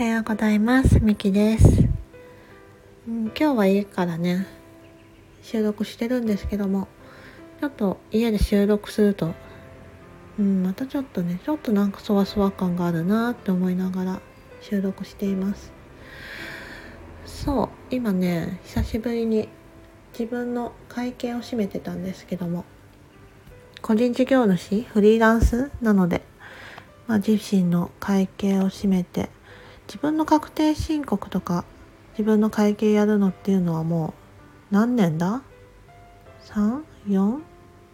おはようございます。みきです、うん、今日は家からね収録してるんですけどもちょっと家で収録するとうんまたちょっとねちょっとなんかそわそわ感があるなって思いながら収録しています。そう今ね久しぶりに自分の会計を閉めてたんですけども個人事業主？フリーランス？なので、まあ、自身の会計を閉めて自分の確定申告とか自分の会計やるのっていうのはもう何年だ ?34?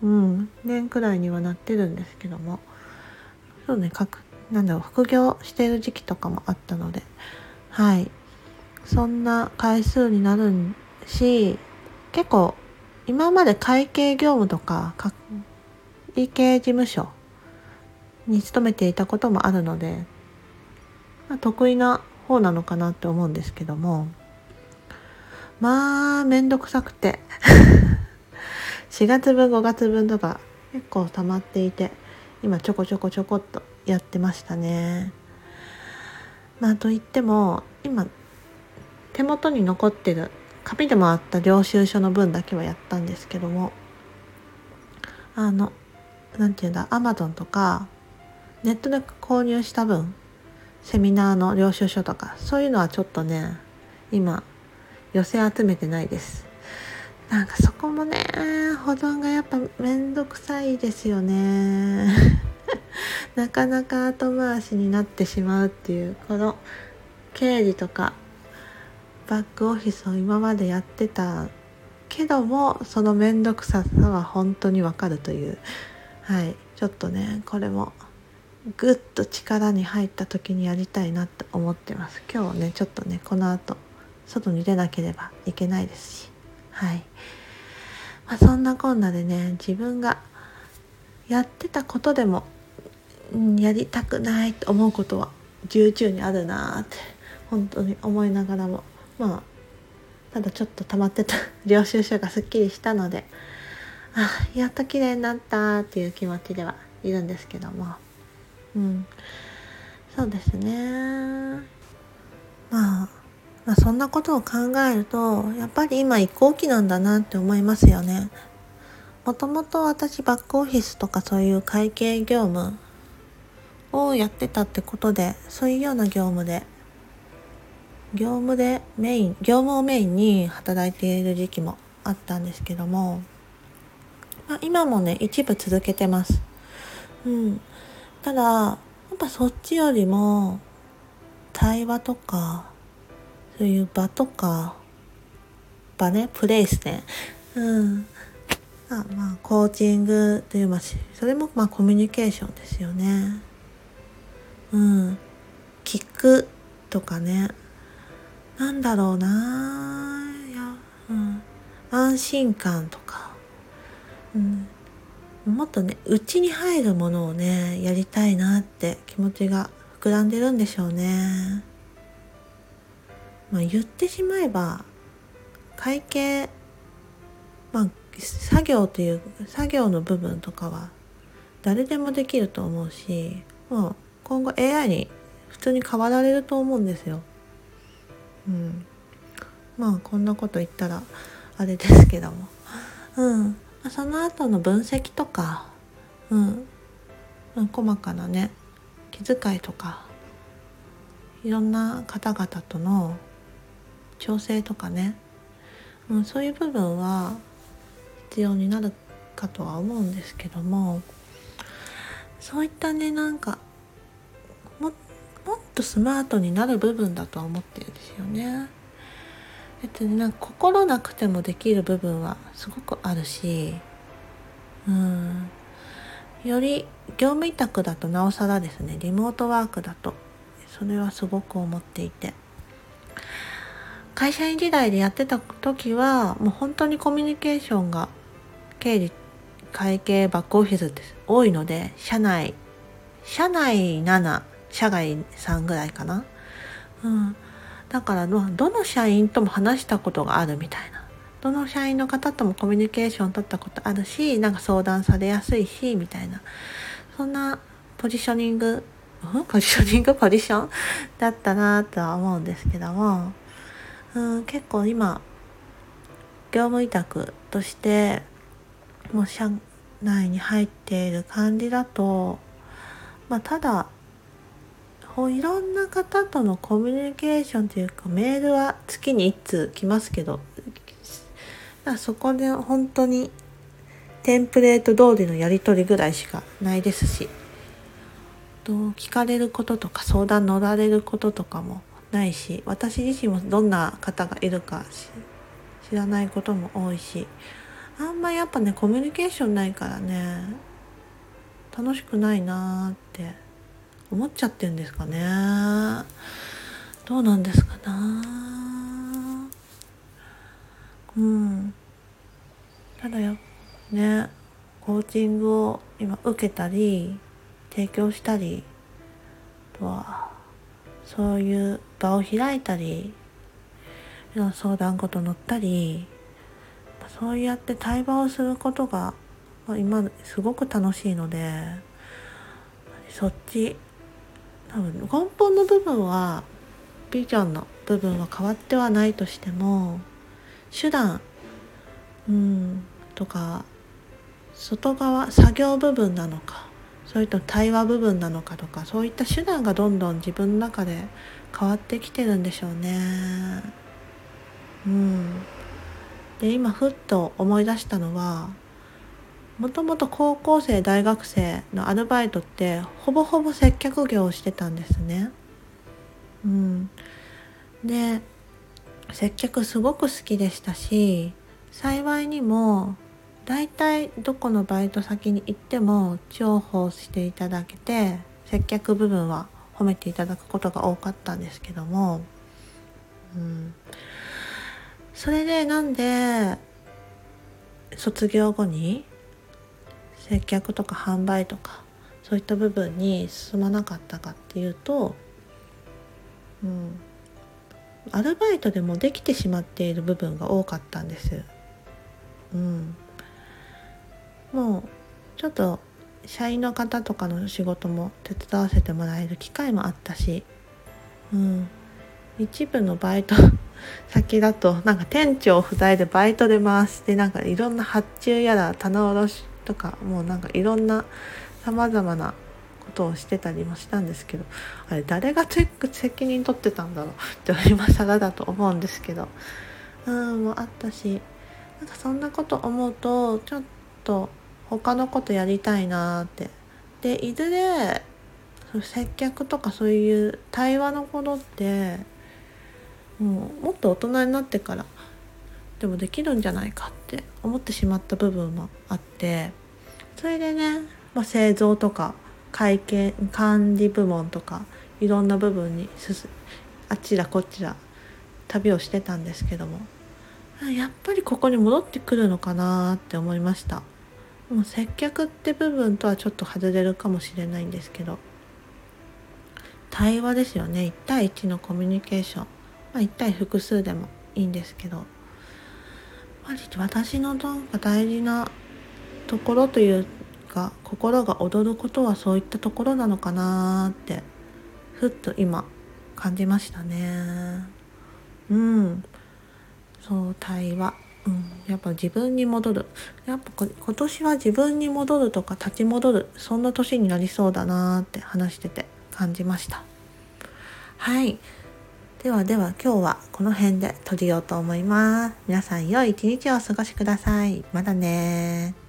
うん。年くらいにはなってるんですけども。そうねかくなんだろう副業してる時期とかもあったので。はい。そんな回数になるし結構今まで会計業務とか会計事務所に勤めていたこともあるので、得意な方なのかなって思うんですけども。まあめんどくさくて。4月分5月分とか結構溜まっていて今ちょこちょこちょこっとやってましたね。まあといっても今手元に残ってる紙でもあった領収書の分だけはやったんですけども。あの何て言うんだアマゾンとかネットで購入した分セミナーの領収書とかそういうのはちょっとね今寄せ集めてないです。なんかそこもね保存がやっぱめんどくさいですよね。なかなか後回しになってしまうっていうこの経理とかバックオフィスを今までやってたけどもその面倒くささは本当にわかるという。はい。ちょっとねこれもぐっと力に入った時にやりたいなって思ってます。今日はねちょっとねこの後外に出なければいけないですし。はい、まあ、そんなこんなでね自分がやってたことでも、やりたくないと思うことは重々にあるなって本当に思いながらも。まあただちょっと溜まってた 領収書がすっきりしたのであやっと綺麗になったっていう気持ちではいるんですけども。うん。そうですね。まあまあそんなことを考えるとやっぱり今移行期なんだなって思いますよね。もともと私バックオフィスとかそういう会計業務をやってたってことでそういうような業務で業務でメイン業務をメインに働いている時期もあったんですけども、まあ、今もね一部続けてます。うん、ただやっぱそっちよりも対話とかそういう場とか場ねプレイスね。うん。あまあコーチングというまあそれもまあコミュニケーションですよね。うん。聞くとかね。なんだろうな。いや、うん、安心感とか、うん、もっとね内に入るものをねやりたいなって気持ちが膨らんでるんでしょうね。まあ、言ってしまえば会計まあ作業という作業の部分とかは誰でもできると思うしもう今後 AI に普通に変わられると思うんですよ。うん、まあこんなこと言ったらあれですけども、うん、まその後の分析とか、うん、細かなね気遣いとかいろんな方々との調整とかね、うん、そういう部分は必要になるかとは思うんですけどもそういったねなんかもっとスマートになる部分だとは思ってるんですよね。別になんか心なくてもできる部分はすごくあるしうんより業務委託だとなおさらですねリモートワークだとそれはすごく思っていて会社員時代でやってた時はもう本当にコミュニケーションが経理会計バックオフィスって多いので社内社内7社外3ぐらいかな。うん。だからどの社員とも話したことがあるみたいな。どの社員の方ともコミュニケーション取ったことあるし、なんか相談されやすいし、みたいな。そんなポジショニングうん？ポジショニング？ポジション？だったなとは思うんですけども、うん、結構今業務委託としてもう社内に入っている感じだとまあただいろんな方とのコミュニケーションというかメールは月に1通来ますけどそこで本当にテンプレート通りのやり取りぐらいしかないですし聞かれることとか相談乗られることとかもないし私自身もどんな方がいるか知らないことも多いしあんまやっぱねコミュニケーションないからね楽しくないなーって思っちゃってんですかね。どうなんですかな。うん。ただやねコーチングを今受けたり提供したりとはそういう場を開いたり相談事乗ったりそうやって対話をすることが今すごく楽しいのでそっち多分根本の部分はビジョンの部分は変わってはないとしても手段うんとか外側作業部分なのかそれと対話部分なのかとかそういった手段がどんどん自分の中で変わってきてるんでしょうね。うん、で今ふっと思い出したのはもともと高校生大学生のアルバイトってほぼほぼ接客業をしてたんですね。うん、で接客すごく好きでしたし幸いにも大体どこのバイト先に行っても重宝していただけて接客部分は褒めていただくことが多かったんですけども、うん、それでなんで卒業後に接客とか販売とかそういった部分に進まなかったかっていうと、うん、アルバイトでもできてしまっている部分が多かったんです。うん、もうちょっと社員の方とかの仕事も手伝わせてもらえる機会もあったし、うん、一部のバイト 先だとなんか店長不在でバイトで回してなんかいろんな発注やら棚卸しとかもうなんかいろんなさまざまなことをしてたりもしたんですけどあれ誰がチェック責任取ってたんだろうって今更だと思うんですけど。うんもうあったしなんかそんなこと思うとちょっと他のことやりたいなって。でいずれ接客とかそういう対話のことってもうもっと大人になってからでもできるんじゃないかって思ってしまった部分もあってそれでね、まあ、製造とか会計管理部門とかいろんな部分に進あちらこちら旅をしてたんですけどもやっぱりここに戻ってくるのかなって思いました。もう接客って部分とはちょっと外れるかもしれないんですけど対話ですよね。1対1のコミュニケーション、まあ、1対複数でもいいんですけど。私のなんか大事なところというか心が躍ることはそういったところなのかなってふっと今感じましたね。うん。そう対話、うん、やっぱ自分に戻る。やっぱ今年は自分に戻るとか立ち戻る。そんな年になりそうだなーって話してて感じました。はい。ではでは今日はこの辺で撮りようと思います。皆さん良い一日をお過ごしください。またね